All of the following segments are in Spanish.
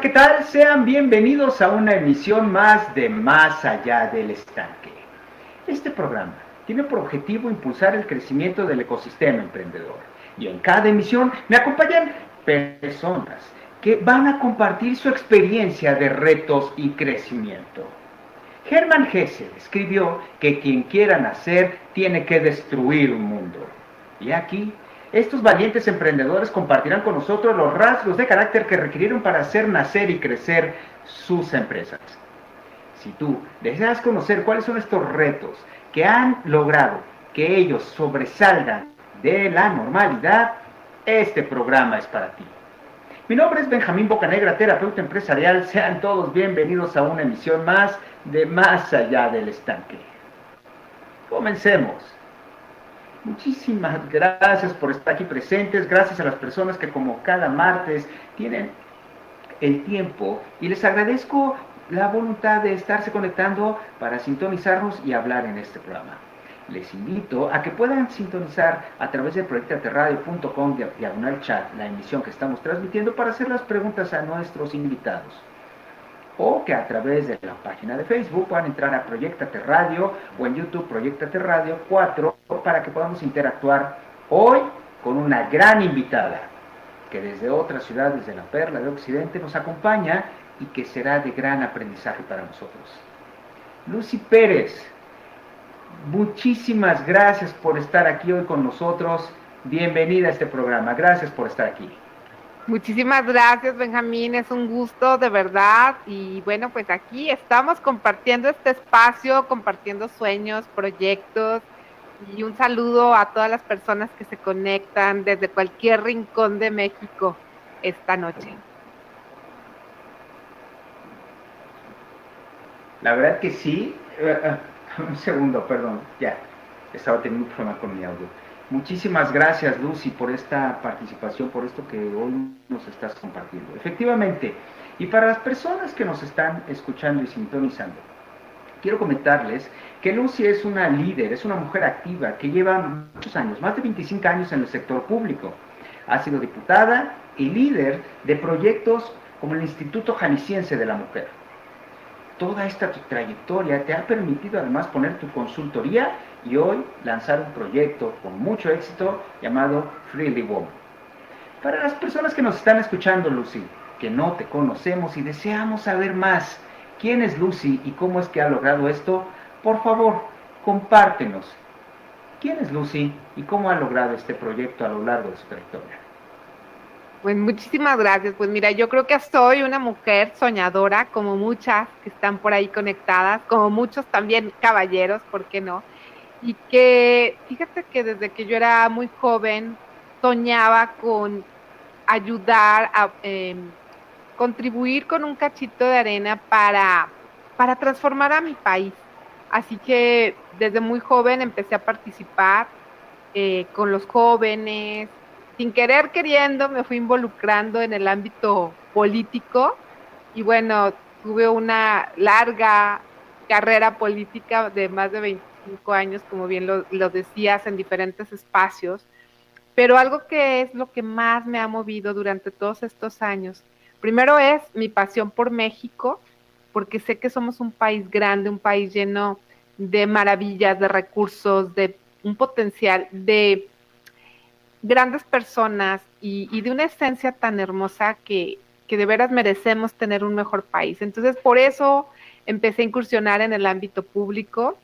¿qué tal? Sean bienvenidos a una emisión más de Más allá del estanque. Este programa tiene por objetivo impulsar el crecimiento del ecosistema emprendedor. Y en cada emisión me acompañan personas que van a compartir su experiencia de retos y crecimiento. Hermann Hesse escribió que quien quiera nacer tiene que destruir un mundo. Y aquí, estos valientes emprendedores compartirán con nosotros los rasgos de carácter que requirieron para hacer nacer y crecer sus empresas. Si tú deseas conocer cuáles son estos retos que han logrado que ellos sobresalgan de la normalidad, este programa es para ti. Mi nombre es Benjamín Bocanegra, terapeuta empresarial. Sean todos bienvenidos a una emisión más de Más allá del estanque. Comencemos. Muchísimas gracias por estar aquí presentes, gracias a las personas que como cada martes tienen el tiempo. Y les agradezco la voluntad de estarse conectando para sintonizarnos y hablar en este programa. Les invito a que puedan sintonizar a través de proyectaterradio.com diagonal chat la emisión que estamos transmitiendo para hacer las preguntas a nuestros invitados. O que a través de la página de Facebook puedan entrar a Proyectate Radio o en YouTube Proyectate Radio 4 para que podamos interactuar hoy con una gran invitada que desde otras ciudades de la Perla de Occidente nos acompaña y que será de gran aprendizaje para nosotros. Lucy Pérez, Muchísimas gracias por estar aquí hoy con nosotros. Bienvenida a este programa. Gracias por estar aquí. Muchísimas gracias, Benjamín. Es un gusto, de verdad. Y bueno, pues aquí estamos compartiendo este espacio, compartiendo sueños, proyectos. Y un saludo a todas las personas que se conectan desde cualquier rincón de México esta noche. La verdad que sí. Eh, eh, un segundo, perdón, ya, estaba teniendo un problema con mi audio. Muchísimas gracias, Lucy, por esta participación, por esto que hoy nos estás compartiendo. Efectivamente, y para las personas que nos están escuchando y sintonizando, quiero comentarles que Lucy es una líder, es una mujer activa que lleva muchos años, más de 25 años en el sector público. Ha sido diputada y líder de proyectos como el Instituto Jalisciense de la Mujer toda esta trayectoria te ha permitido además poner tu consultoría y hoy lanzar un proyecto con mucho éxito llamado Freely Woman. Para las personas que nos están escuchando, Lucy, que no te conocemos y deseamos saber más quién es Lucy y cómo es que ha logrado esto, por favor, compártenos. ¿Quién es Lucy y cómo ha logrado este proyecto a lo largo de su trayectoria? Pues muchísimas gracias. Pues mira, yo creo que soy una mujer soñadora, como muchas que están por ahí conectadas, como muchos también caballeros, ¿por qué no? Y que fíjate que desde que yo era muy joven soñaba con ayudar a em, contribuir con un cachito de arena para, para transformar a mi país. Así que desde muy joven empecé a participar eh, con los jóvenes, sin querer queriendo me fui involucrando en el ámbito político. Y bueno, tuve una larga carrera política de más de 25 años, como bien lo, lo, decías, en diferentes espacios, pero algo que es lo que más me ha movido durante todos estos años, primero es mi pasión por México, porque sé que somos un país grande, un país lleno de maravillas, de recursos, de un potencial, de grandes personas y, de una esencia tan hermosa que, que, de veras merecemos tener un mejor país. Entonces, por eso empecé a incursionar en el ámbito público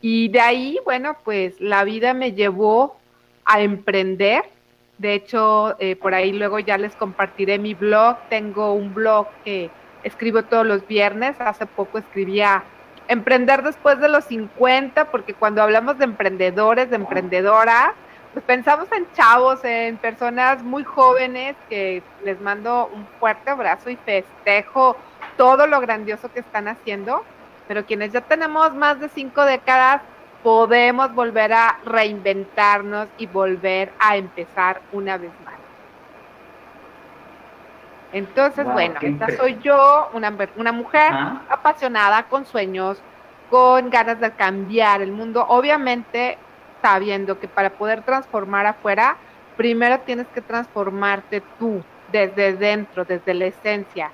y de ahí, bueno, pues la vida me llevó a emprender. De hecho, eh, por ahí luego ya les compartiré mi blog. Tengo un blog que escribo todos los viernes. Hace poco escribía Emprender después de los 50, porque cuando hablamos de emprendedores, de emprendedoras, pues pensamos en chavos, en personas muy jóvenes que les mando un fuerte abrazo y festejo todo lo grandioso que están haciendo, pero quienes ya tenemos más de cinco décadas podemos volver a reinventarnos y volver a empezar una vez más. Entonces, bueno, esta soy yo, una, una mujer apasionada, con sueños, con ganas de cambiar el mundo. Obviamente, sabiendo que para poder transformar afuera, primero tienes que transformarte tú, desde dentro, desde la esencia.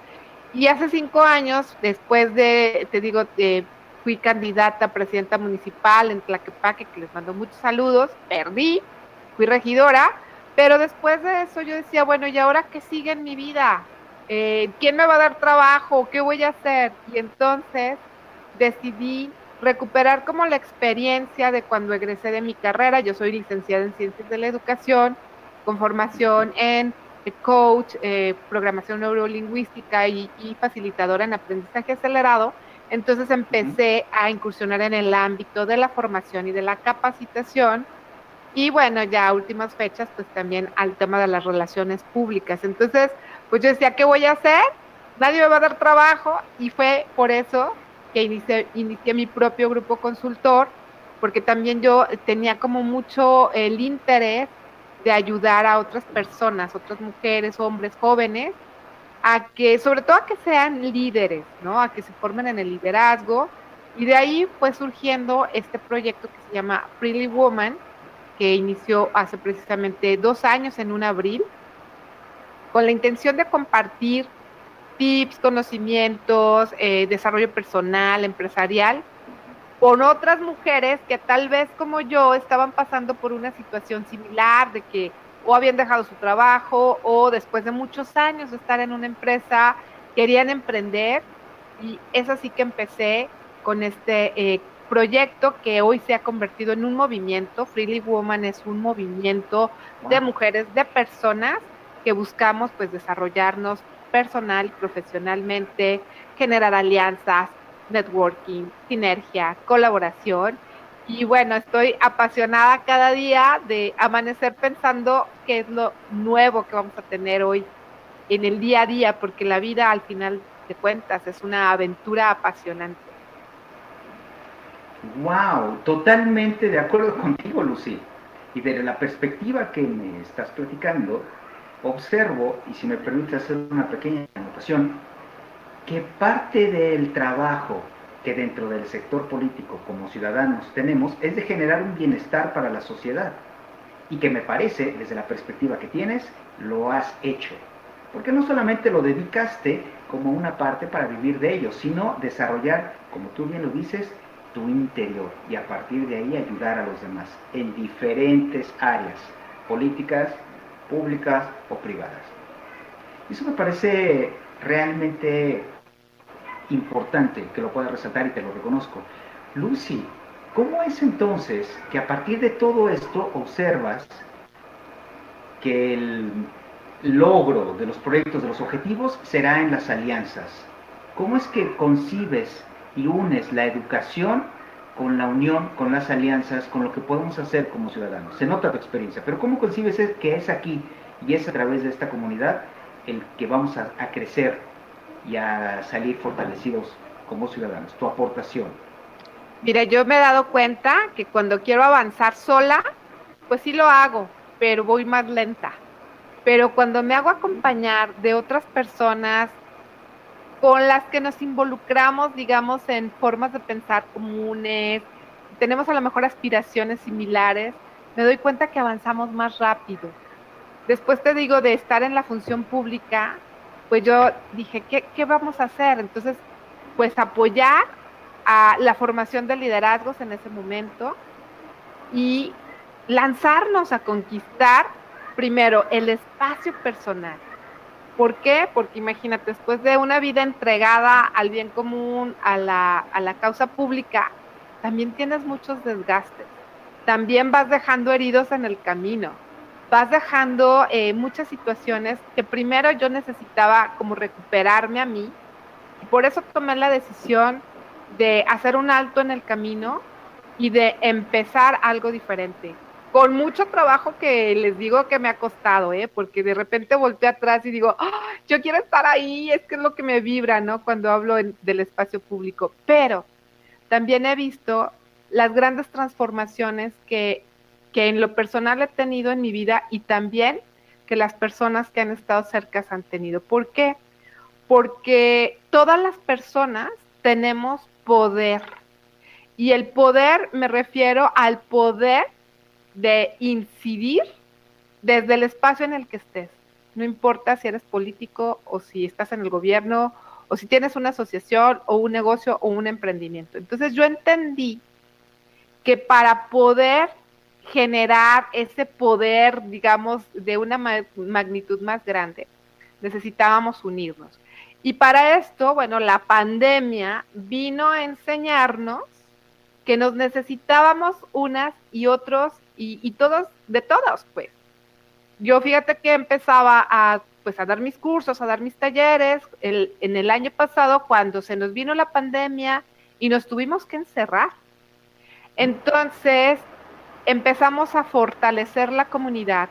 Y hace cinco años, después de, te digo, eh, fui candidata a presidenta municipal en Tlaquepaque, que les mando muchos saludos, perdí, fui regidora, pero después de eso yo decía, bueno, ¿y ahora qué sigue en mi vida? Eh, ¿Quién me va a dar trabajo? ¿Qué voy a hacer? Y entonces decidí recuperar como la experiencia de cuando egresé de mi carrera. Yo soy licenciada en Ciencias de la Educación, con formación en coach, eh, programación neurolingüística y, facilitadora en aprendizaje acelerado. Entonces empecé a incursionar en el ámbito de la formación y de la capacitación. Y bueno, ya a últimas fechas, pues también al tema de las relaciones públicas. Entonces, pues yo decía, ¿qué voy a hacer? Nadie me va a dar trabajo y fue por eso que inicié, inicié mi propio grupo consultor, porque también yo tenía como mucho el interés de ayudar a otras personas, otras mujeres, hombres, jóvenes, a que, sobre todo a que sean líderes, ¿no? A que se formen en el liderazgo. Y de ahí fue surgiendo este proyecto que se llama Freely Woman, que inició hace precisamente dos años, en un abril, con la intención de compartir tips, conocimientos, eh, desarrollo personal, empresarial, con otras mujeres que tal vez como yo estaban pasando por una situación similar, de que o habían dejado su trabajo o después de muchos años de estar en una empresa querían emprender y es así que empecé con este eh, proyecto que hoy se ha convertido en un movimiento. Freely Woman es un movimiento de mujeres, de personas que buscamos pues desarrollarnos personal y profesionalmente, generar alianzas, networking, sinergia, colaboración. Y bueno, estoy apasionada cada día de amanecer pensando qué es lo nuevo que vamos a tener hoy en el día a día, porque la vida al final de cuentas es una aventura apasionante. Wow, totalmente de acuerdo contigo, Lucy. Y desde la perspectiva que me estás platicando, observo, y si me permite hacer una pequeña anotación, que parte del trabajo que dentro del sector político como ciudadanos tenemos es de generar un bienestar para la sociedad y que me parece, desde la perspectiva que tienes, lo has hecho. Porque no solamente lo dedicaste como una parte para vivir de ello, sino desarrollar, como tú bien lo dices, tu interior y a partir de ahí ayudar a los demás en diferentes áreas, políticas, públicas o privadas. Eso me parece realmente importante que lo pueda resaltar y te lo reconozco. Lucy, ¿cómo es entonces que a partir de todo esto observas que el logro de los proyectos, de los objetivos, será en las alianzas? ¿Cómo es que concibes y unes la educación con la unión, con las alianzas, con lo que podemos hacer como ciudadanos? Se nota tu experiencia, pero ¿cómo concibes que es aquí y es a través de esta comunidad el que vamos a, a crecer y a salir fortalecidos como ciudadanos? Tu aportación. Mira, yo me he dado cuenta que cuando quiero avanzar sola, pues sí lo hago, pero voy más lenta. Pero cuando me hago acompañar de otras personas con las que nos involucramos, digamos, en formas de pensar comunes, tenemos a lo mejor aspiraciones similares, me doy cuenta que avanzamos más rápido. Después te digo de estar en la función pública, pues yo dije, ¿qué, vamos a hacer? Entonces, pues apoyar a la formación de liderazgos en ese momento y lanzarnos a conquistar primero el espacio personal. ¿Por qué? Porque imagínate, después de una vida entregada al bien común, a la, a la causa pública, también tienes muchos desgastes. También vas dejando heridos en el camino vas dejando eh, muchas situaciones que primero yo necesitaba como recuperarme a mí. Y por eso tomé la decisión de hacer un alto en el camino y de empezar algo diferente. Con mucho trabajo que les digo que me ha costado, ¿eh? porque de repente volteé atrás y digo, ¡Ah! yo quiero estar ahí, es que es lo que me vibra, ¿no? Cuando hablo del espacio público. Pero también he visto las grandes transformaciones que que en lo personal he tenido en mi vida y también que las personas que han estado cerca han tenido. ¿Por qué? Porque todas las personas tenemos poder. Y el poder me refiero al poder de incidir desde el espacio en el que estés. No importa si eres político o si estás en el gobierno o si tienes una asociación o un negocio o un emprendimiento. Entonces yo entendí que para poder generar ese poder, digamos, de una magnitud más grande, necesitábamos unirnos. Y para esto, bueno, la pandemia vino a enseñarnos que nos necesitábamos unas y otros y, todos, de todos, pues. Yo fíjate que empezaba a, pues, a dar mis cursos, a dar mis talleres en el año pasado cuando se nos vino la pandemia y nos tuvimos que encerrar. Entonces empezamos a fortalecer la comunidad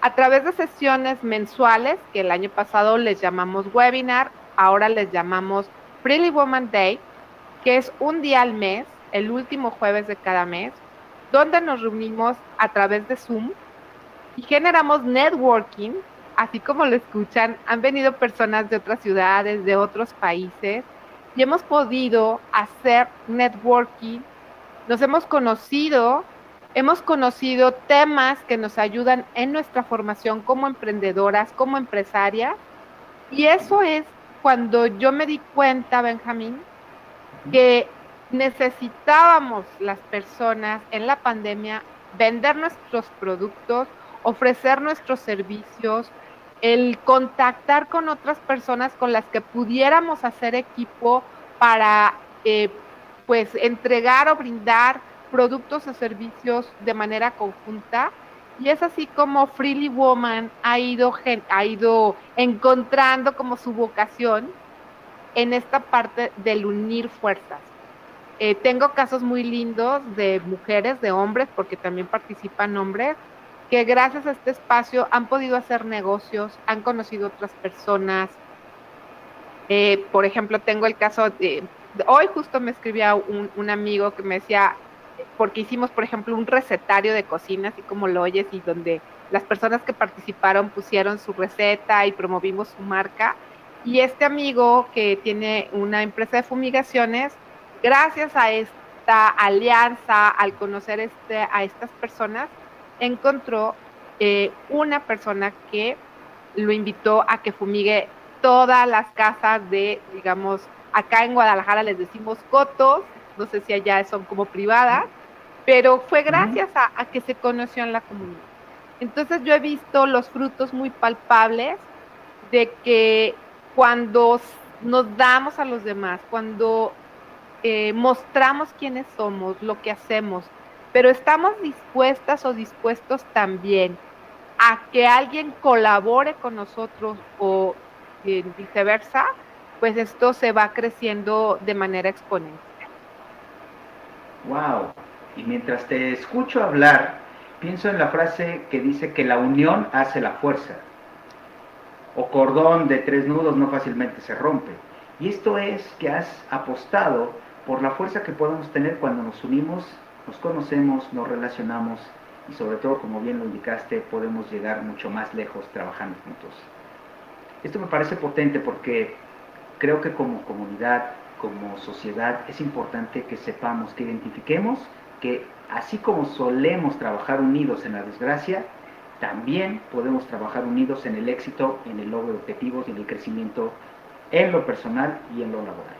a través de sesiones mensuales, que el año pasado les llamamos webinar, ahora les llamamos Pretty Woman Day, que es un día al mes, el último jueves de cada mes, donde nos reunimos a través de Zoom y generamos networking, así como lo escuchan, han venido personas de otras ciudades, de otros países, y hemos podido hacer networking, nos hemos conocido, hemos conocido temas que nos ayudan en nuestra formación como emprendedoras, como empresarias, y eso es cuando yo me di cuenta, Benjamín, que necesitábamos las personas en la pandemia vender nuestros productos, ofrecer nuestros servicios, el contactar con otras personas con las que pudiéramos hacer equipo para eh, pues entregar o brindar productos o servicios de manera conjunta. Y es así como Freely Woman ha ido, ha ido encontrando como su vocación en esta parte del unir fuerzas. Eh, tengo casos muy lindos de mujeres, de hombres, porque también participan hombres, que gracias a este espacio han podido hacer negocios, han conocido otras personas. Eh, por ejemplo, tengo el caso de, hoy justo me escribía un, un, amigo que me decía, porque hicimos, por ejemplo, un recetario de cocina, así como lo oyes, y donde las personas que participaron pusieron su receta y promovimos su marca. Y este amigo que tiene una empresa de fumigaciones, gracias a esta alianza, al conocer este, a estas personas, encontró eh, una persona que lo invitó a que fumigue todas las casas de, digamos, acá en Guadalajara les decimos cotos, no sé si allá son como privadas, pero fue gracias a, a que se conoció en la comunidad. Entonces yo he visto los frutos muy palpables de que cuando nos damos a los demás, cuando eh, mostramos quiénes somos, lo que hacemos, pero estamos dispuestas o dispuestos también a que alguien colabore con nosotros o eh, viceversa, pues esto se va creciendo de manera exponencial. Wow. Y mientras te escucho hablar, pienso en la frase que dice que la unión hace la fuerza. O cordón de tres nudos no fácilmente se rompe. Y esto es que has apostado por la fuerza que podemos tener cuando nos unimos, nos conocemos, nos relacionamos y sobre todo, como bien lo indicaste, podemos llegar mucho más lejos trabajando juntos. Esto me parece potente porque creo que como comunidad, como sociedad, es importante que sepamos, que identifiquemos que así como solemos trabajar unidos en la desgracia, también podemos trabajar unidos en el éxito, en el logro de objetivos y en el crecimiento en lo personal y en lo laboral.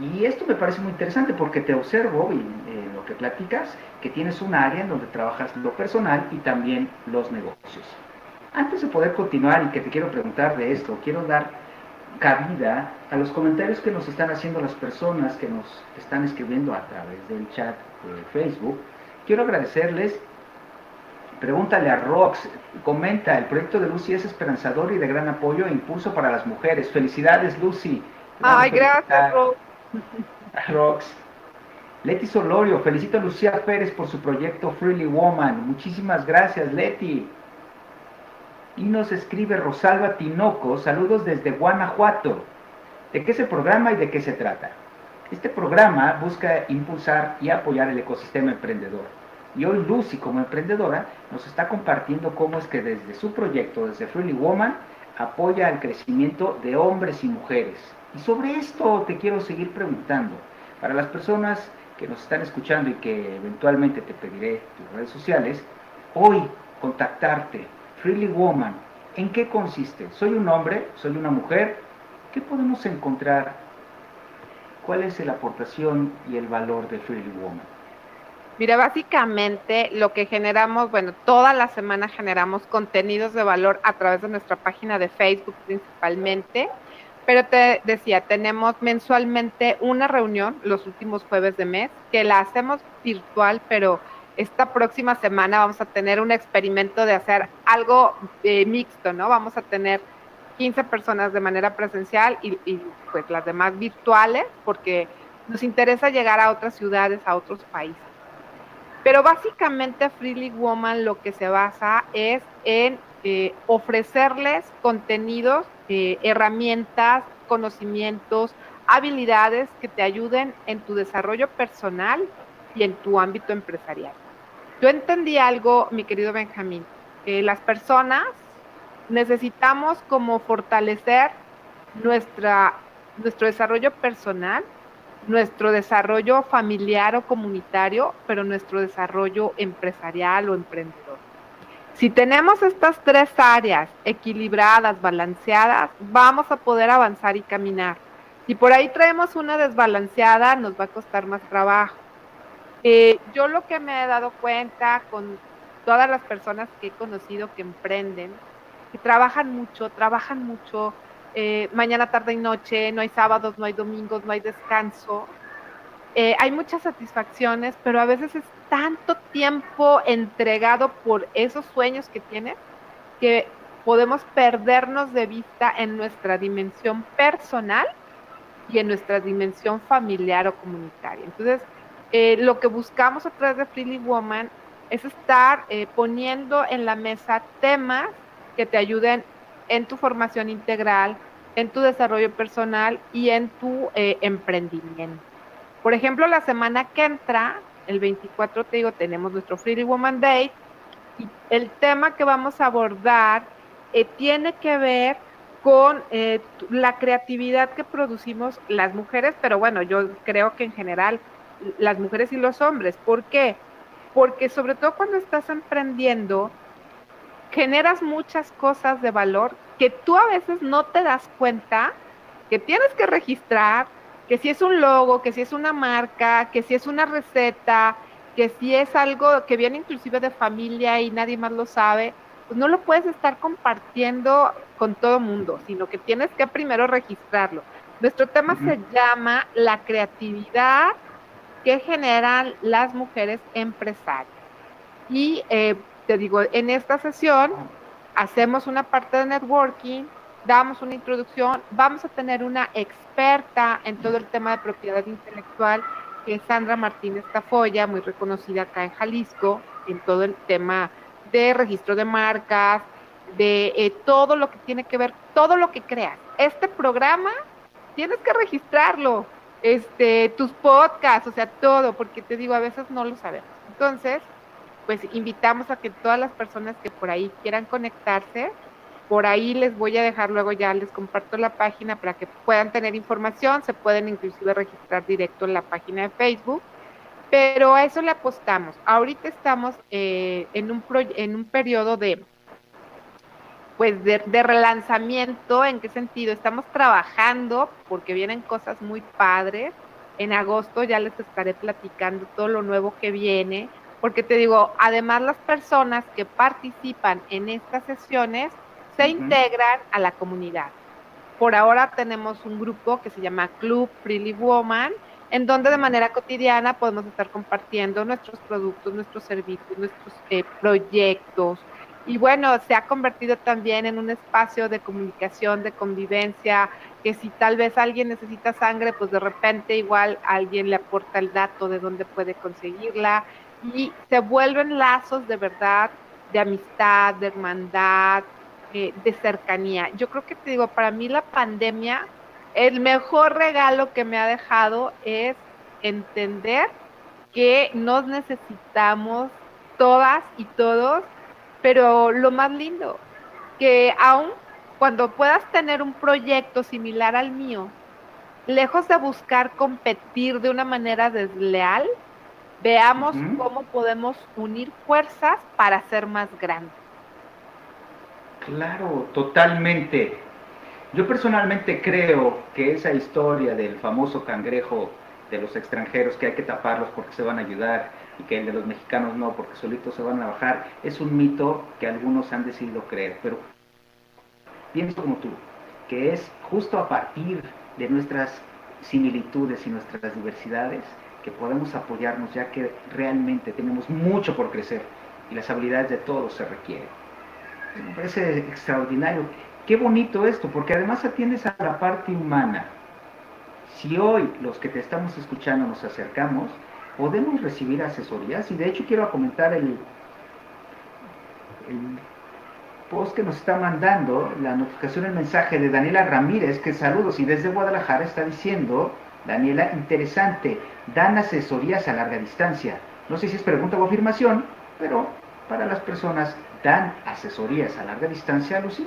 Y esto me parece muy interesante porque te observo en, lo que platicas que tienes un área en donde trabajas lo personal y también los negocios. Antes de poder continuar y que te quiero preguntar de esto, quiero dar cabida a los comentarios que nos están haciendo las personas que nos están escribiendo a través del chat de Facebook. Quiero agradecerles. Pregúntale a Rox, comenta, el proyecto de Lucy es esperanzador y de gran apoyo e impulso para las mujeres. Felicidades, Lucy. Ay, gracias, Rox. Rox. Leti Solorio, felicito a Lucía Pérez por su proyecto Freely Woman. Muchísimas gracias, Leti. Y nos escribe Rosalba Tinoco, saludos desde Guanajuato. ¿De qué es el programa y de qué se trata? Este programa busca impulsar y apoyar el ecosistema emprendedor. Y hoy Lucy, como emprendedora, nos está compartiendo cómo es que desde su proyecto, desde Freely Woman, apoya el crecimiento de hombres y mujeres y sobre esto te quiero seguir preguntando. Para las personas que nos están escuchando y que eventualmente te pediré tus redes sociales, hoy contactarte, Freely Woman, ¿en qué consiste? ¿Soy un hombre? ¿Soy una mujer? ¿qué podemos encontrar? ¿Cuál es la aportación y el valor de Freely Woman? Mira, básicamente lo que generamos, bueno, toda la semana generamos contenidos de valor a través de nuestra página de Facebook principalmente, pero te decía, tenemos mensualmente una reunión los últimos jueves de mes, que la hacemos virtual, pero esta próxima semana vamos a tener un experimento de hacer algo eh, mixto, ¿no? Vamos a tener 15 personas de manera presencial y, pues las demás virtuales, porque nos interesa llegar a otras ciudades, a otros países. Pero básicamente Freely Woman lo que se basa es en eh, ofrecerles contenidos, eh, herramientas, conocimientos, habilidades que te ayuden en tu desarrollo personal y en tu ámbito empresarial. Yo entendí algo, mi querido Benjamín, que las personas necesitamos como fortalecer nuestra, nuestro desarrollo personal nuestro desarrollo familiar o comunitario, pero nuestro desarrollo empresarial o emprendedor. Si tenemos estas tres áreas equilibradas, balanceadas, vamos a poder avanzar y caminar. Si por ahí traemos una desbalanceada, nos va a costar más trabajo. Eh, yo lo que me he dado cuenta con todas las personas que he conocido que emprenden, que trabajan mucho, trabajan mucho, eh, mañana, tarde y noche, no hay sábados, no hay domingos, no hay descanso. Eh, hay muchas satisfacciones, pero a veces es tanto tiempo entregado por esos sueños que tienes que podemos perdernos de vista en nuestra dimensión personal y en nuestra dimensión familiar o comunitaria. Entonces, eh, lo que buscamos a través de Freely Woman es estar poniendo en la mesa temas que te ayuden en tu formación integral, en tu desarrollo personal y en tu eh, emprendimiento. Por ejemplo, la semana que entra, el 24, te digo, tenemos nuestro Freely Woman Day y el tema que vamos a abordar eh, tiene que ver con eh, la creatividad que producimos las mujeres, pero bueno, yo creo que en general las mujeres y los hombres. ¿Por qué? Porque sobre todo cuando estás emprendiendo, generas muchas cosas de valor que tú a veces no te das cuenta que tienes que registrar, que si es un logo, que si es una marca, que si es una receta, que si es algo que viene inclusive de familia y nadie más lo sabe, pues no lo puedes estar compartiendo con todo mundo, sino que tienes que primero registrarlo. Nuestro tema se llama la creatividad que generan las mujeres empresarias. Y eh, te digo, en esta sesión hacemos una parte de networking, damos una introducción, vamos a tener una experta en todo el tema de propiedad intelectual, que es Sandra Martínez Tafoya, muy reconocida acá en Jalisco, en todo el tema de registro de marcas, de eh, todo lo que tiene que ver, todo lo que creas. Este programa tienes que registrarlo, este, tus podcasts, o sea, todo, porque te digo, a veces no lo sabemos. Entonces, pues invitamos a que todas las personas que por ahí quieran conectarse, por ahí les voy a dejar luego ya les comparto la página para que puedan tener información, se pueden inclusive registrar directo en la página de Facebook, pero a eso le apostamos. Ahorita estamos eh, en, un en un periodo de pues de, de, relanzamiento, ¿en qué sentido? Estamos trabajando porque vienen cosas muy padres. En agosto ya les estaré platicando todo lo nuevo que viene porque te digo, además las personas que participan en estas sesiones se integran a la comunidad. Por ahora tenemos un grupo que se llama Club Freely Woman, en donde de manera cotidiana podemos estar compartiendo nuestros productos, nuestros servicios, nuestros eh, proyectos. Y bueno, se ha convertido también en un espacio de comunicación, de convivencia, que si tal vez alguien necesita sangre, pues de repente igual alguien le aporta el dato de dónde puede conseguirla y se vuelven lazos de verdad, de amistad, de hermandad, eh, de cercanía. Yo creo que te digo, para mí la pandemia, el mejor regalo que me ha dejado es entender que nos necesitamos todas y todos, pero lo más lindo, que aún cuando puedas tener un proyecto similar al mío, lejos de buscar competir de una manera desleal, Veamos cómo podemos unir fuerzas para ser más grandes. Claro, totalmente. Yo personalmente creo que esa historia del famoso cangrejo de los extranjeros que hay que taparlos porque se van a ayudar y que el de los mexicanos no porque solitos se van a bajar, es un mito que algunos han decidido creer, pero pienso como tú, que es justo a partir de nuestras similitudes y nuestras diversidades que podemos apoyarnos ya que realmente tenemos mucho por crecer y las habilidades de todos se requieren. Me parece extraordinario. Qué bonito esto, porque además atiendes a la parte humana. Si hoy los que te estamos escuchando nos acercamos, podemos recibir asesorías y de hecho quiero comentar el, post que nos está mandando, la notificación, el mensaje de Daniela Ramírez, que saludos y desde Guadalajara está diciendo, Daniela, interesante, dan asesorías a larga distancia. No sé si es pregunta o afirmación, pero para las personas dan asesorías a larga distancia, Lucy.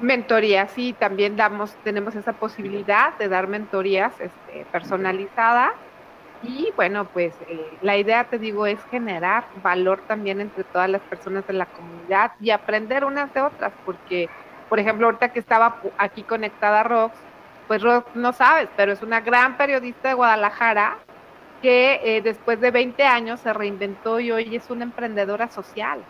Mentoría, sí, también damos, tenemos esa posibilidad de dar mentorías este, personalizadas y bueno, pues eh, la idea, te digo, es generar valor también entre todas las personas de la comunidad y aprender unas de otras, porque, por ejemplo, ahorita que estaba aquí conectada Rox, pues Rox no sabes, pero es una gran periodista de Guadalajara que eh, después de 20 años se reinventó y hoy es una emprendedora social.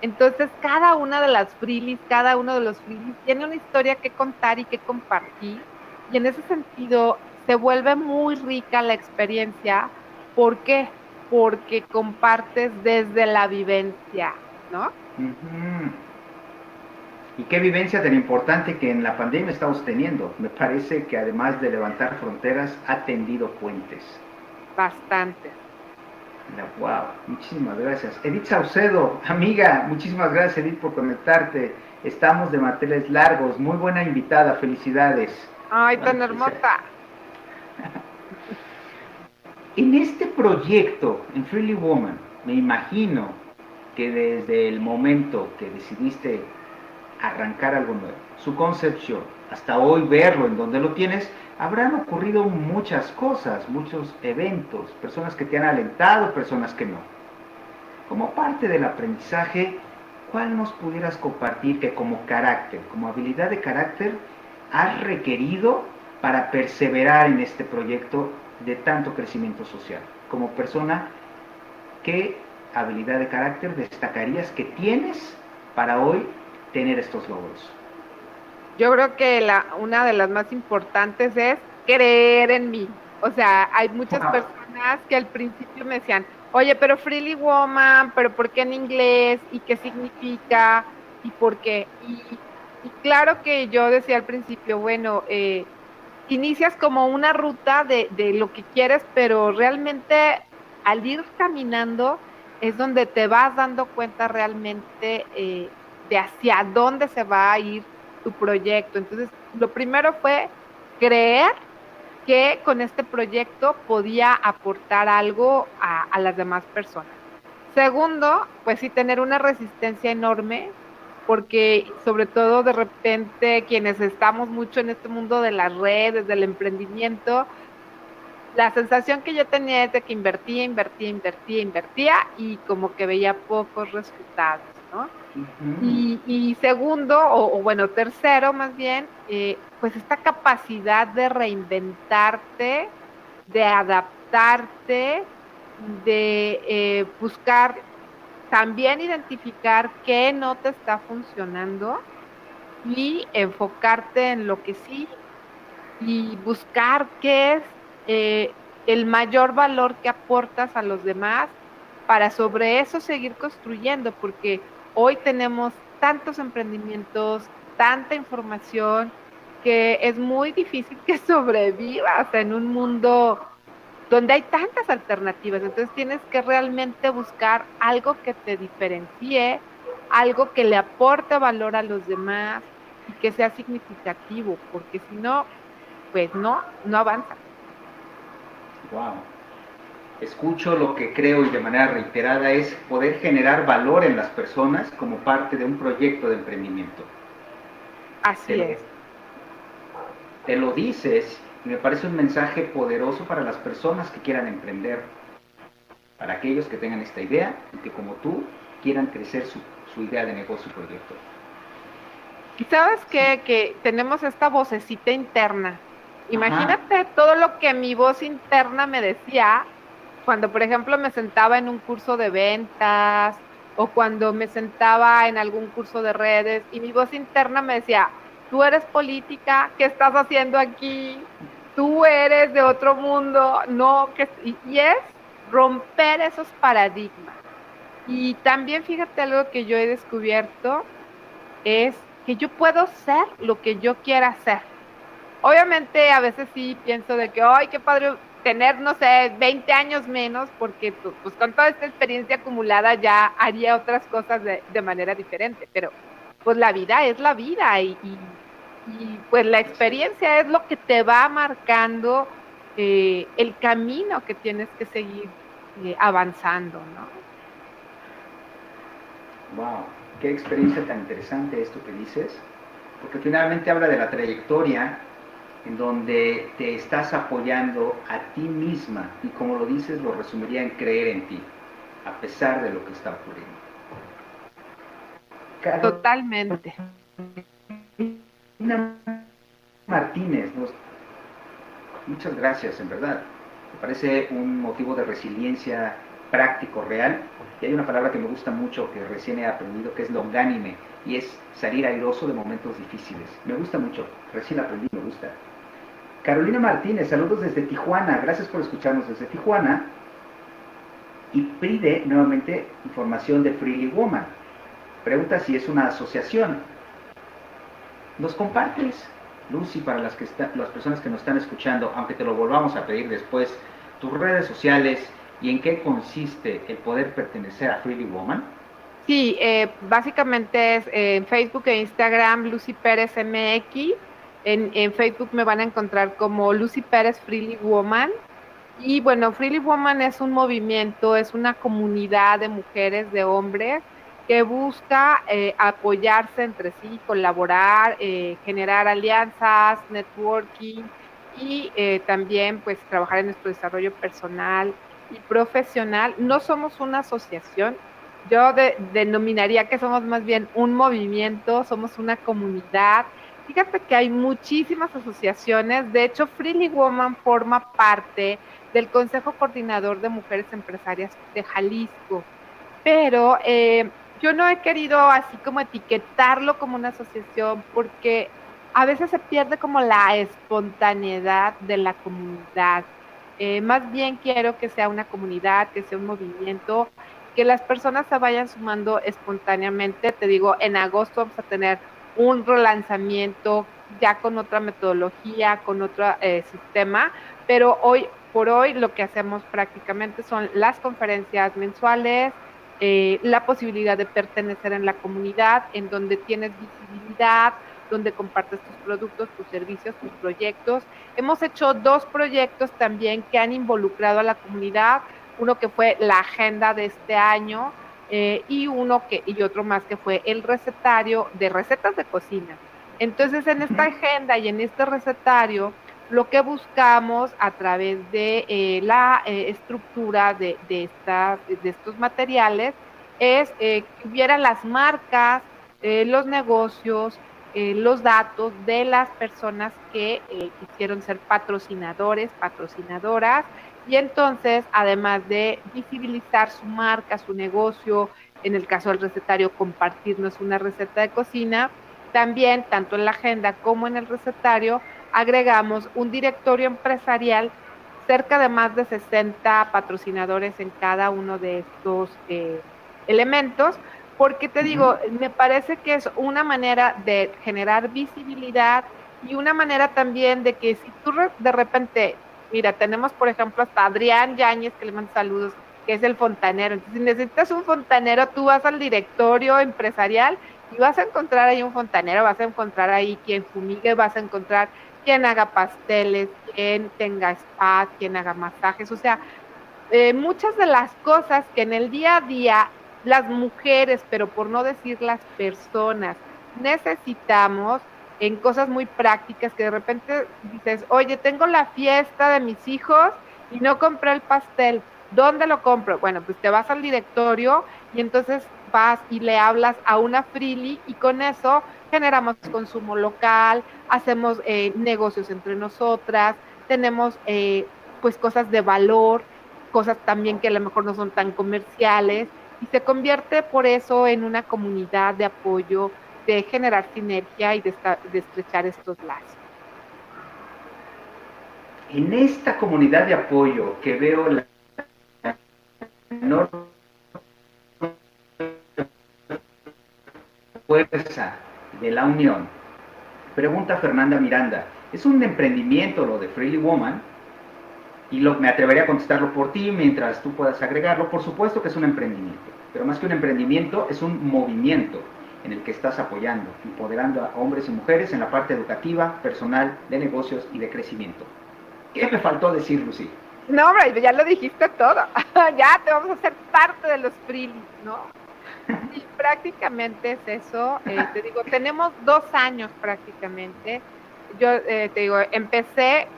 Entonces, cada una de las frilis, cada uno de los frilis tiene una historia que contar y que compartir. Y en ese sentido, se vuelve muy rica la experiencia. ¿Por qué? Porque compartes desde la vivencia, ¿no? Y qué vivencia tan importante que en la pandemia estamos teniendo. Me parece que además de levantar fronteras, ha tendido puentes. Bastante. Wow, muchísimas gracias. Edith Saucedo, amiga, muchísimas gracias Edith por conectarte. Estamos de manteles largos, muy buena invitada, felicidades. Ay, tan hermosa. En este proyecto, en Freely Woman, me imagino que desde el momento que decidiste arrancar algo nuevo, su concepción, hasta hoy verlo en donde lo tienes, habrán ocurrido muchas cosas, muchos eventos, personas que te han alentado, personas que no. Como parte del aprendizaje, ¿cuál nos pudieras compartir que como carácter, como habilidad de carácter, has requerido para perseverar en este proyecto de tanto crecimiento social. Como persona, ¿qué habilidad de carácter destacarías que tienes para hoy tener estos logros? Yo creo que la, una de las más importantes es creer en mí. O sea, hay muchas personas que al principio me decían, oye, pero Freely Woman, pero ¿por qué en inglés? ¿Y qué significa? ¿Y por qué? Y, y claro que yo decía al principio, bueno, eh, inicias como una ruta de, de lo que quieres, pero realmente al ir caminando es donde te vas dando cuenta realmente eh, de hacia dónde se va a ir tu proyecto. Entonces, lo primero fue creer que con este proyecto podía aportar algo a, a las demás personas. Segundo, pues sí, tener una resistencia enorme porque sobre todo de repente quienes estamos mucho en este mundo de las redes, del emprendimiento, la sensación que yo tenía es de que invertía, invertía, invertía, invertía y como que veía pocos resultados, ¿no? y, segundo, o, bueno, tercero más bien, eh, pues esta capacidad de reinventarte, de adaptarte, de eh, buscar también identificar qué no te está funcionando y enfocarte en lo que sí y buscar qué es eh, el mayor valor que aportas a los demás para sobre eso seguir construyendo, porque hoy tenemos tantos emprendimientos, tanta información, que es muy difícil que sobrevivas en un mundo donde hay tantas alternativas. Entonces tienes que realmente buscar algo que te diferencie, algo que le aporte valor a los demás y que sea significativo, porque si no, pues no, no avanza. Wow. Escucho lo que creo y de manera reiterada es poder generar valor en las personas como parte de un proyecto de emprendimiento. Así es. te lo dices y me parece un mensaje poderoso para las personas que quieran emprender, para aquellos que tengan esta idea y que como tú quieran crecer su, idea de negocio proyecto. Y sabes qué? Que tenemos esta vocecita interna. Imagínate todo lo que mi voz interna me decía cuando, por ejemplo, me sentaba en un curso de ventas o cuando me sentaba en algún curso de redes y mi voz interna me decía, tú eres política, ¿qué estás haciendo aquí? Tú eres de otro mundo, no, que, y es romper esos paradigmas. Y también fíjate algo que yo he descubierto, es que yo puedo ser lo que yo quiera ser. Obviamente a veces sí pienso de que, ay, qué padre tener, no sé, 20 años menos, porque pues, pues con toda esta experiencia acumulada ya haría otras cosas de, manera diferente, pero pues la vida es la vida y, pues la experiencia es lo que te va marcando eh, el camino que tienes que seguir eh, avanzando, ¿no? Wow, qué experiencia tan interesante esto que dices, porque finalmente habla de la trayectoria en donde te estás apoyando a ti misma y como lo dices lo resumiría en creer en ti, a pesar de lo que está ocurriendo. Totalmente. Martínez, muchas gracias, en verdad. Me parece un motivo de resiliencia práctico, real. Y hay una palabra que me gusta mucho, que recién he aprendido, que es longánime, y es salir airoso de momentos difíciles. Me gusta mucho, recién aprendí, me gusta. Carolina Martínez, saludos desde Tijuana, gracias por escucharnos desde Tijuana. Y pide nuevamente información de Freely Woman. Pregunta si es una asociación. ¿Nos compartes, Lucy, para las, que las personas que nos están escuchando, aunque te lo volvamos a pedir después, tus redes sociales y en qué consiste el poder pertenecer a Freely Woman? Sí, eh, básicamente es eh, en Facebook e Instagram Lucy Pérez MX en, Facebook me van a encontrar como Lucy Pérez Freely Woman. Y bueno, Freely Woman es un movimiento, es una comunidad de mujeres, de hombres, que busca eh, apoyarse entre sí, colaborar, eh, generar alianzas, networking y eh, también pues trabajar en nuestro desarrollo personal y profesional. No somos una asociación, yo denominaría que somos más bien un movimiento, somos una comunidad. Fíjate que hay muchísimas asociaciones, de hecho Freely Woman forma parte del Consejo Coordinador de Mujeres Empresarias de Jalisco, pero yo no he querido así como etiquetarlo como una asociación porque a veces se pierde como la espontaneidad de la comunidad. Eh, más bien quiero que sea una comunidad, que sea un movimiento, que las personas se vayan sumando espontáneamente. Te digo, en agosto vamos a tener un relanzamiento ya con otra metodología, con otro eh, sistema, pero hoy por hoy lo que hacemos prácticamente son las conferencias mensuales, eh, la posibilidad de pertenecer en la comunidad, en donde tienes visibilidad, donde compartes tus productos, tus servicios, tus proyectos. Hemos hecho dos proyectos también que han involucrado a la comunidad, uno que fue la agenda de este año, eh, y uno que, y otro más que fue el recetario de recetas de cocina. Entonces, en esta agenda y en este recetario, lo que buscamos a través de eh, la eh, estructura de, estos materiales es que hubiera las marcas, los negocios, los datos de las personas que quisieron ser patrocinadores, patrocinadoras, y entonces, además de visibilizar su marca, su negocio, en el caso del recetario, compartirnos una receta de cocina, también, tanto en la agenda como en el recetario, agregamos un directorio empresarial cerca de más de 60 patrocinadores en cada uno de estos eh, elementos, porque te digo, me parece que es una manera de generar visibilidad y una manera también de que si tú de repente Mira, tenemos por ejemplo hasta Adrián Yáñez, que le manda saludos, que es el fontanero. Entonces, si necesitas un fontanero, tú vas al directorio empresarial y vas a encontrar ahí un fontanero, vas a encontrar ahí quien fumigue, vas a encontrar quien haga pasteles, quien tenga spa, quien haga masajes. O sea, eh, muchas de las cosas que en el día a día las mujeres, pero por no decir las personas, necesitamos, en cosas muy prácticas que de repente dices, oye, tengo la fiesta de mis hijos y no compré el pastel. ¿Dónde lo compro? Bueno, pues te vas al directorio y entonces vas y le hablas a una freely y con eso generamos consumo local, hacemos eh, negocios entre nosotras, tenemos eh, pues cosas de valor, cosas también que a lo mejor no son tan comerciales y se convierte por eso en una comunidad de apoyo, de generar sinergia y de, de estrechar estos lazos. En esta comunidad de apoyo que veo la enorme fuerza de la unión, pregunta Fernanda Miranda, ¿es un emprendimiento lo de Freely Woman? Y lo, me atrevería a contestarlo por ti mientras tú puedas agregarlo. Por supuesto que es un emprendimiento, pero más que un emprendimiento es un movimiento en el que estás apoyando, empoderando a hombres y mujeres en la parte educativa, personal, de negocios y de crecimiento. ¿Qué me faltó decir, Lucy? No, hombre, ya lo dijiste todo. ya te vamos a hacer parte de los freely, ¿no? Y prácticamente es eso. Eh, te digo, tenemos dos años prácticamente. Yo eh, te digo, empecé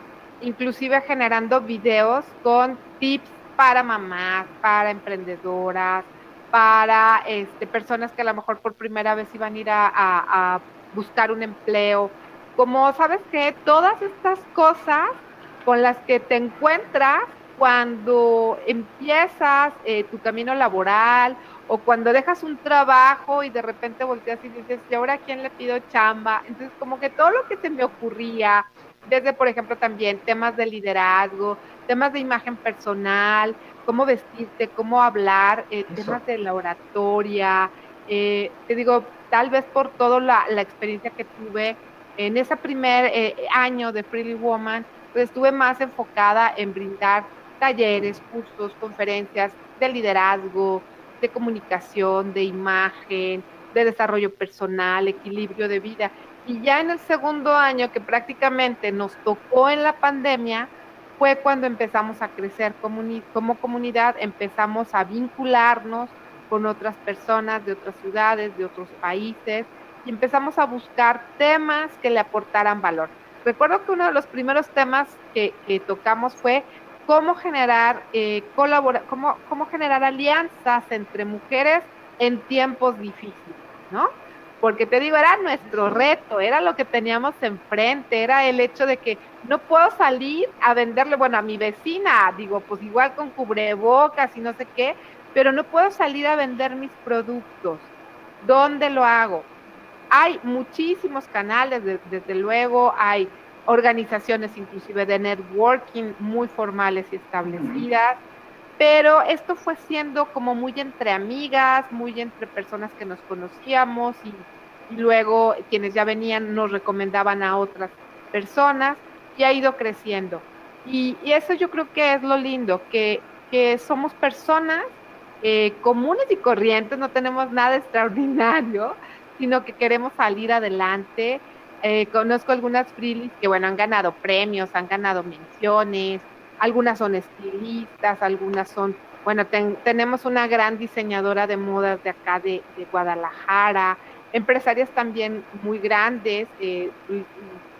inclusive generando videos con tips para mamás, para emprendedoras, para este, personas que a lo mejor por primera vez iban a ir a, a buscar un empleo. Como sabes que todas estas cosas con las que te encuentras cuando empiezas eh, tu camino laboral o cuando dejas un trabajo y de repente volteas y dices, ¿y ahora a quién le pido chamba? Entonces, como que todo lo que se me ocurría, desde, por ejemplo, también temas de liderazgo, temas de imagen personal, cómo vestirte, cómo hablar, eh, temas de la oratoria, eh, te digo, tal vez por toda la, la, experiencia que tuve en ese primer año de Freely Woman, pues estuve más enfocada en brindar talleres, cursos, conferencias de liderazgo, de comunicación, de imagen, de desarrollo personal, equilibrio de vida. Y ya en el segundo año, que prácticamente nos tocó en la pandemia, fue cuando empezamos a crecer como comunidad, empezamos a vincularnos con otras personas de otras ciudades, de otros países, y empezamos a buscar temas que le aportaran valor. Recuerdo que uno de los primeros temas que, tocamos fue cómo generar eh, cómo, cómo generar alianzas entre mujeres en tiempos difíciles, ¿no? Porque te digo, era nuestro reto, era lo que teníamos enfrente, era el hecho de que no puedo salir a venderle, bueno, a mi vecina, digo, pues igual con cubrebocas y no sé qué, pero no puedo salir a vender mis productos. ¿Dónde lo hago? Hay muchísimos canales, desde luego, hay organizaciones inclusive de networking muy formales y establecidas, pero esto fue siendo como muy entre amigas, muy entre personas que nos conocíamos y, luego quienes ya venían nos recomendaban a otras personas y ha ido creciendo. Y, eso yo creo que es lo lindo, que, que somos personas eh, comunes y corrientes, no tenemos nada extraordinario, sino que queremos salir adelante. Eh, conozco algunas freelis que, bueno, han ganado premios, han ganado menciones, algunas son estilistas, algunas son, bueno, tenemos una gran diseñadora de modas de acá de, Guadalajara, empresarias también muy grandes, eh,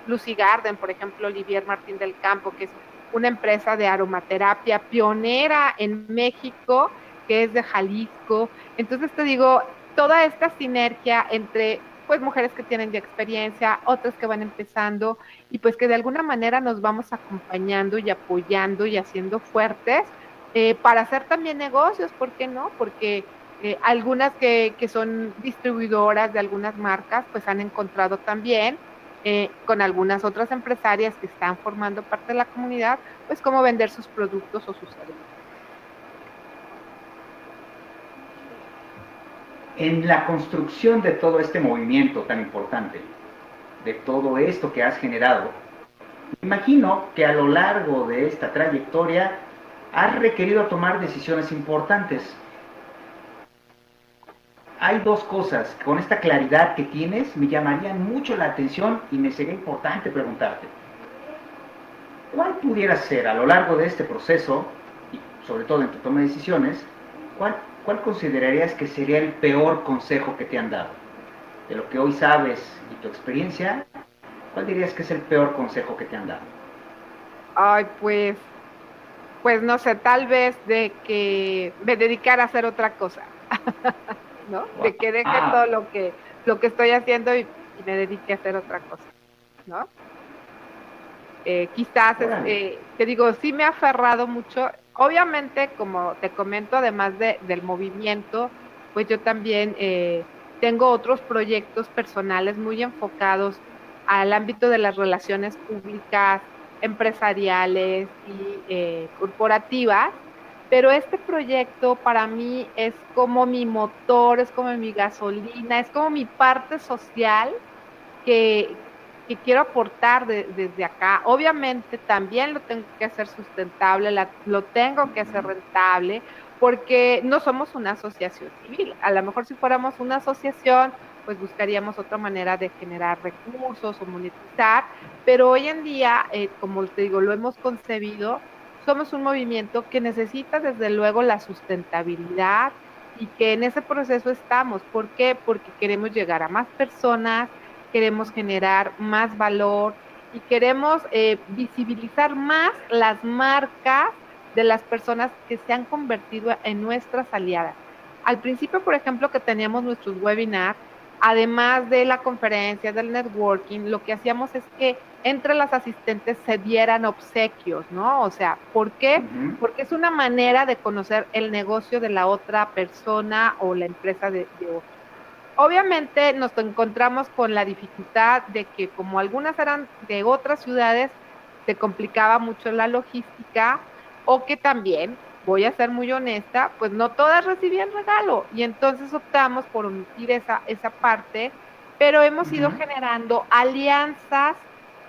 Lucy Garden, por ejemplo, Olivier Martín del Campo, que es una empresa de aromaterapia pionera en México, que es de Jalisco. Entonces te digo, toda esta sinergia entre pues mujeres que tienen ya experiencia, otras que van empezando y pues que de alguna manera nos vamos acompañando y apoyando y haciendo fuertes eh, para hacer también negocios, ¿por qué no? Porque eh, algunas que, que, son distribuidoras de algunas marcas pues han encontrado también eh, con algunas otras empresarias que están formando parte de la comunidad pues cómo vender sus productos o sus servicios. En la construcción de todo este movimiento tan importante, de todo esto que has generado, imagino que a lo largo de esta trayectoria has requerido tomar decisiones importantes. Hay dos cosas, con esta claridad que tienes, me llamarían mucho la atención y me sería importante preguntarte. ¿Cuál pudiera ser a lo largo de este proceso, y sobre todo en tu toma de decisiones, cuál ¿cuál considerarías que sería el peor consejo que te han dado? De lo que hoy sabes y tu experiencia, ¿cuál dirías que es el peor consejo que te han dado? Ay, pues, pues no sé, tal vez de que me dedicara a hacer otra cosa. ¿no? De que deje ah. todo lo que, lo que estoy haciendo y, me dedique a hacer otra cosa, ¿no? Eh, quizás, eh, te digo, sí me ha aferrado mucho. Obviamente, como te comento, además de, del movimiento, pues yo también eh, tengo otros proyectos personales muy enfocados al ámbito de las relaciones públicas, empresariales y eh, corporativas, pero este proyecto para mí es como mi motor, es como mi gasolina, es como mi parte social que, quiero aportar desde acá. Obviamente también lo tengo que hacer sustentable, lo tengo que hacer rentable, porque no somos una asociación civil. A lo mejor si fuéramos una asociación, pues buscaríamos otra manera de generar recursos o monetizar, pero hoy en día, eh, como te digo, lo hemos concebido, somos un movimiento que necesita desde luego la sustentabilidad y que en ese proceso estamos. ¿Por qué? Porque queremos llegar a más personas, queremos generar más valor y queremos eh, visibilizar más las marcas de las personas que se han convertido en nuestras aliadas. Al principio, por ejemplo, que teníamos nuestros webinars, además de la conferencia, del networking, lo que hacíamos es que entre las asistentes se dieran obsequios, ¿no? O sea, ¿por qué? Porque es una manera de conocer el negocio de la otra persona o la empresa de, de otro. Obviamente nos encontramos con la dificultad de que como algunas eran de otras ciudades, se complicaba mucho la logística o que también voy a ser muy honesta, pues no todas recibían regalo. Y entonces optamos por omitir esa, esa parte, pero hemos ido generando alianzas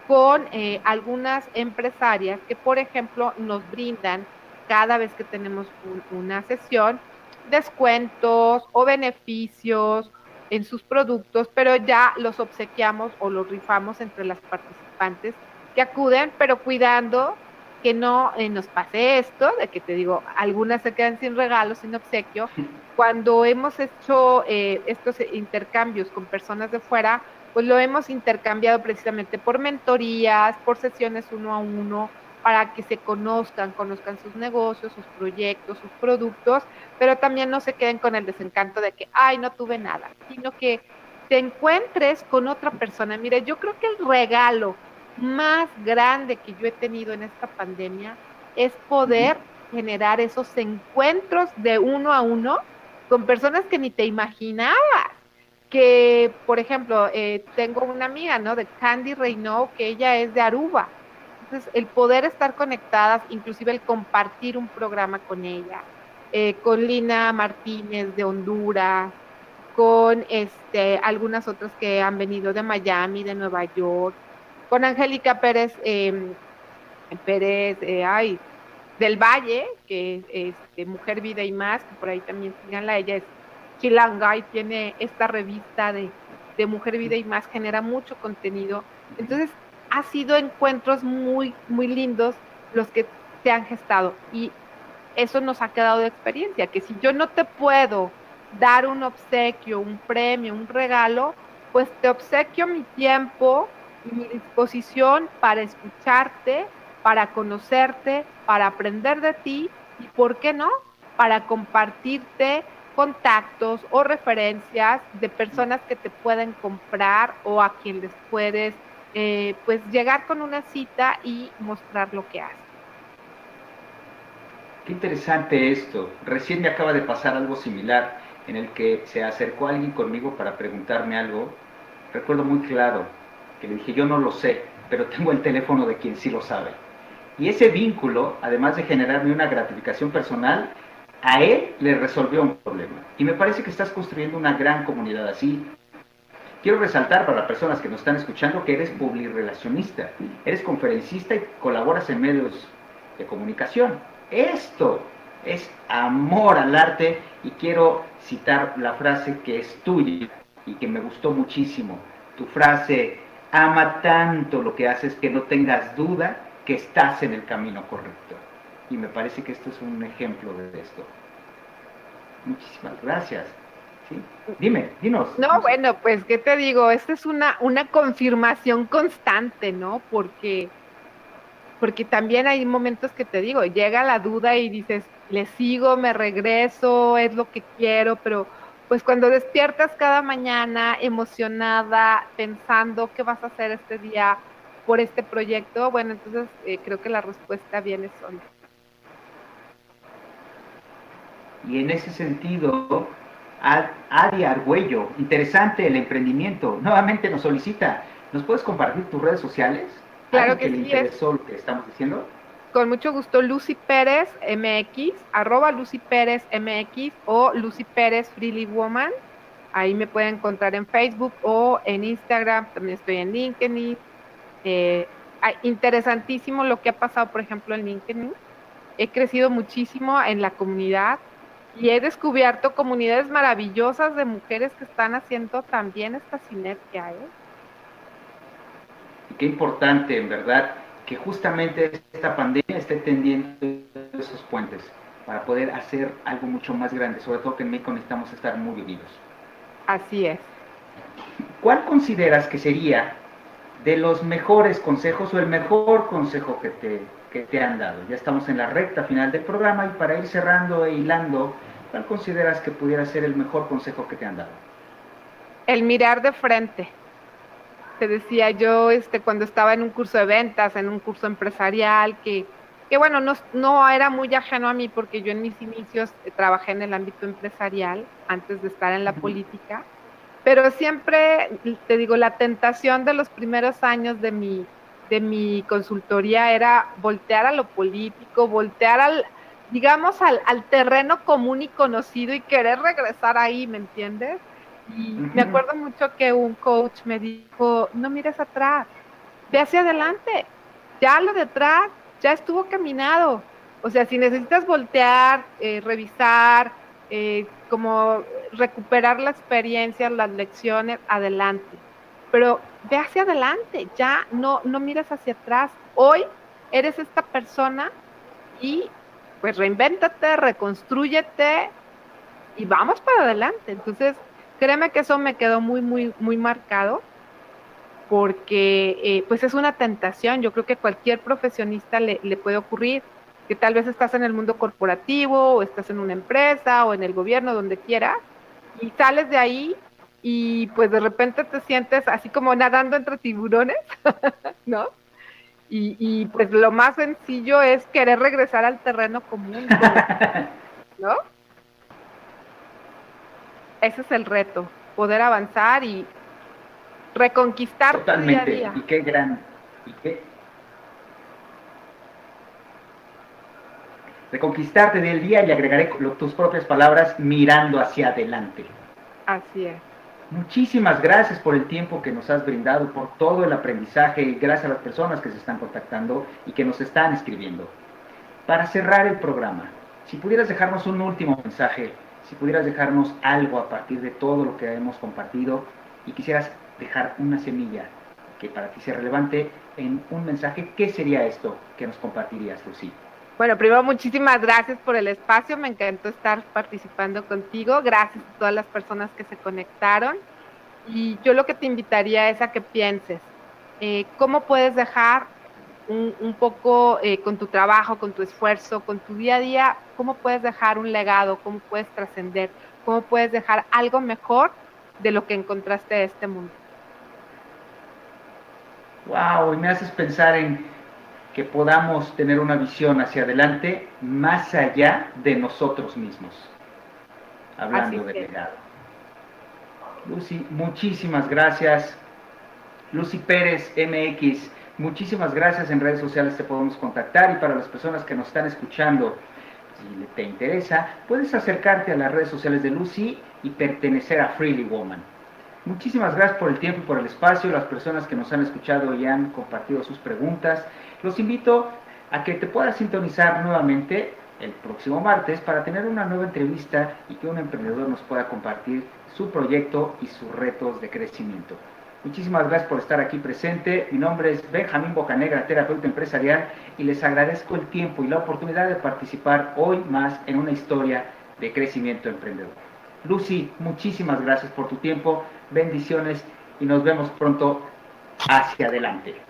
con eh, algunas empresarias que, por ejemplo, nos brindan cada vez que tenemos una sesión descuentos o beneficios en sus productos, pero ya los obsequiamos o los rifamos entre las participantes que acuden, pero cuidando que no eh, nos pase esto, de que te digo, algunas se quedan sin regalos, sin obsequio. Cuando hemos hecho eh, estos intercambios con personas de fuera, pues lo hemos intercambiado precisamente por mentorías, por sesiones uno a uno, para que se conozcan, conozcan sus negocios, sus proyectos, sus productos, pero también no se queden con el desencanto de que, ay, no tuve nada, sino que te encuentres con otra persona. Mire, yo creo que el regalo más grande que yo he tenido en esta pandemia es poder generar esos encuentros de uno a uno con personas que ni te imaginabas. Que, por ejemplo, eh, tengo una amiga, ¿no? De Candy Reynaud, que ella es de Aruba. Entonces, el poder estar conectadas, inclusive el compartir un programa con ella, eh, con Lina Martínez de Honduras, con este, algunas otras que han venido de Miami, de Nueva York, con Angélica Pérez, em, Pérez, eh, ay, del Valle, que es de Mujer, Vida y Más, que por ahí también síganla, ella es chilanga y tiene esta revista de, de Mujer, Vida y Más, genera mucho contenido. Entonces, ha sido encuentros muy, muy lindos los que se han gestado y eso nos ha quedado de experiencia, que si yo no te puedo dar un obsequio, un premio, un regalo, pues te obsequio mi tiempo, mi disposición para escucharte, para conocerte, para aprender de ti y, ¿por qué no?, para compartirte contactos o referencias de personas que te pueden comprar o a quien les puedes eh, pues llegar con una cita y mostrar lo que haces. Qué interesante esto. Recién me acaba de pasar algo similar en el que se acercó alguien conmigo para preguntarme algo. Recuerdo muy claro, que le dije, yo no lo sé, pero tengo el teléfono de quien sí lo sabe. Y ese vínculo, además de generarme una gratificación personal, a él le resolvió un problema. Y me parece que estás construyendo una gran comunidad así. Quiero resaltar para las personas que nos están escuchando que eres publirelacionista, eres conferencista y colaboras en medios de comunicación. Esto es amor al arte y quiero citar la frase que es tuya y que me gustó muchísimo. Tu frase ama tanto lo que haces que no tengas duda que estás en el camino correcto. Y me parece que esto es un ejemplo de esto. Muchísimas gracias. Dime, dinos. No, bueno, pues, ¿qué te digo? Esta es una, una confirmación constante, ¿no? Porque, porque también hay momentos que te digo, llega la duda y dices, le sigo, me regreso, es lo que quiero, pero pues cuando despiertas cada mañana emocionada, pensando qué vas a hacer este día por este proyecto, bueno, entonces eh, creo que la respuesta viene sola. Y en ese sentido, Adi Argüello, interesante el emprendimiento, nuevamente nos solicita, ¿nos puedes compartir tus redes sociales? Claro que, le interesó lo que estamos diciendo? Con mucho gusto, Lucy Pérez MX, arroba Lucy Pérez MX o Lucy Pérez Freely Woman. Ahí me pueden encontrar en Facebook o en Instagram, también estoy en LinkedIn. Eh, interesantísimo lo que ha pasado, por ejemplo, en LinkedIn. He crecido muchísimo en la comunidad y he descubierto comunidades maravillosas de mujeres que están haciendo también esta sinergia. ¿eh? Qué importante, en verdad, que justamente esta pandemia esté tendiendo esos puentes para poder hacer algo mucho más grande, sobre todo que en México necesitamos estar muy unidos. Así es. ¿Cuál consideras que sería de los mejores consejos o el mejor consejo que te, que te han dado? Ya estamos en la recta final del programa y para ir cerrando e hilando, ¿cuál consideras que pudiera ser el mejor consejo que te han dado? El mirar de frente te decía yo este cuando estaba en un curso de ventas, en un curso empresarial, que, que bueno, no, no era muy ajeno a mí porque yo en mis inicios eh, trabajé en el ámbito empresarial antes de estar en la política, pero siempre, te digo, la tentación de los primeros años de mi, de mi consultoría era voltear a lo político, voltear al, digamos, al, al terreno común y conocido y querer regresar ahí, ¿me entiendes? Y me acuerdo mucho que un coach me dijo, no mires atrás, ve hacia adelante, ya lo detrás, ya estuvo caminado. O sea, si necesitas voltear, eh, revisar, eh, como recuperar la experiencia, las lecciones, adelante. Pero ve hacia adelante, ya no, no miras hacia atrás. Hoy eres esta persona y pues reinvéntate, reconstrúyete y vamos para adelante. Entonces, Créeme que eso me quedó muy, muy, muy marcado porque eh, pues es una tentación. Yo creo que cualquier profesionista le, le, puede ocurrir que tal vez estás en el mundo corporativo o estás en una empresa o en el gobierno, donde quieras, y sales de ahí y pues de repente te sientes así como nadando entre tiburones, ¿no? Y, y pues lo más sencillo es querer regresar al terreno común, ¿no? ese es el reto, poder avanzar y reconquistar Totalmente. día a día. Y qué gran, y qué reconquistarte del día y agregaré tus propias palabras mirando hacia adelante. Así es. Muchísimas gracias por el tiempo que nos has brindado, por todo el aprendizaje y gracias a las personas que se están contactando y que nos están escribiendo. Para cerrar el programa, si pudieras dejarnos un último mensaje si pudieras dejarnos algo a partir de todo lo que hemos compartido y quisieras dejar una semilla que para ti sea relevante en un mensaje, ¿qué sería esto que nos compartirías, Lucy? Bueno, primero muchísimas gracias por el espacio, me encantó estar participando contigo, gracias a todas las personas que se conectaron. Y yo lo que te invitaría es a que pienses, eh, ¿cómo puedes dejar un, poco eh, con tu trabajo, con tu esfuerzo, con tu día a día, cómo puedes dejar un legado, cómo puedes trascender, cómo puedes dejar algo mejor de lo que encontraste en este mundo. Wow, y me haces pensar en que podamos tener una visión hacia adelante más allá de nosotros mismos. Hablando de legado. Lucy, muchísimas gracias. Lucy Pérez, MX, Muchísimas gracias. En redes sociales te podemos contactar y para las personas que nos están escuchando, si te interesa, puedes acercarte a las redes sociales de Lucy y pertenecer a Freely Woman. Muchísimas gracias por el tiempo y por el espacio, las personas que nos han escuchado y han compartido sus preguntas. Los invito a que te puedas sintonizar nuevamente el próximo martes para tener una nueva entrevista y que un emprendedor nos pueda compartir su proyecto y sus retos de crecimiento. Muchísimas gracias por estar aquí presente. Mi nombre es Benjamín Bocanegra, terapeuta empresarial, y les agradezco el tiempo y la oportunidad de participar hoy más en una historia de crecimiento emprendedor. Lucy, muchísimas gracias por tu tiempo, bendiciones y nos vemos pronto hacia adelante.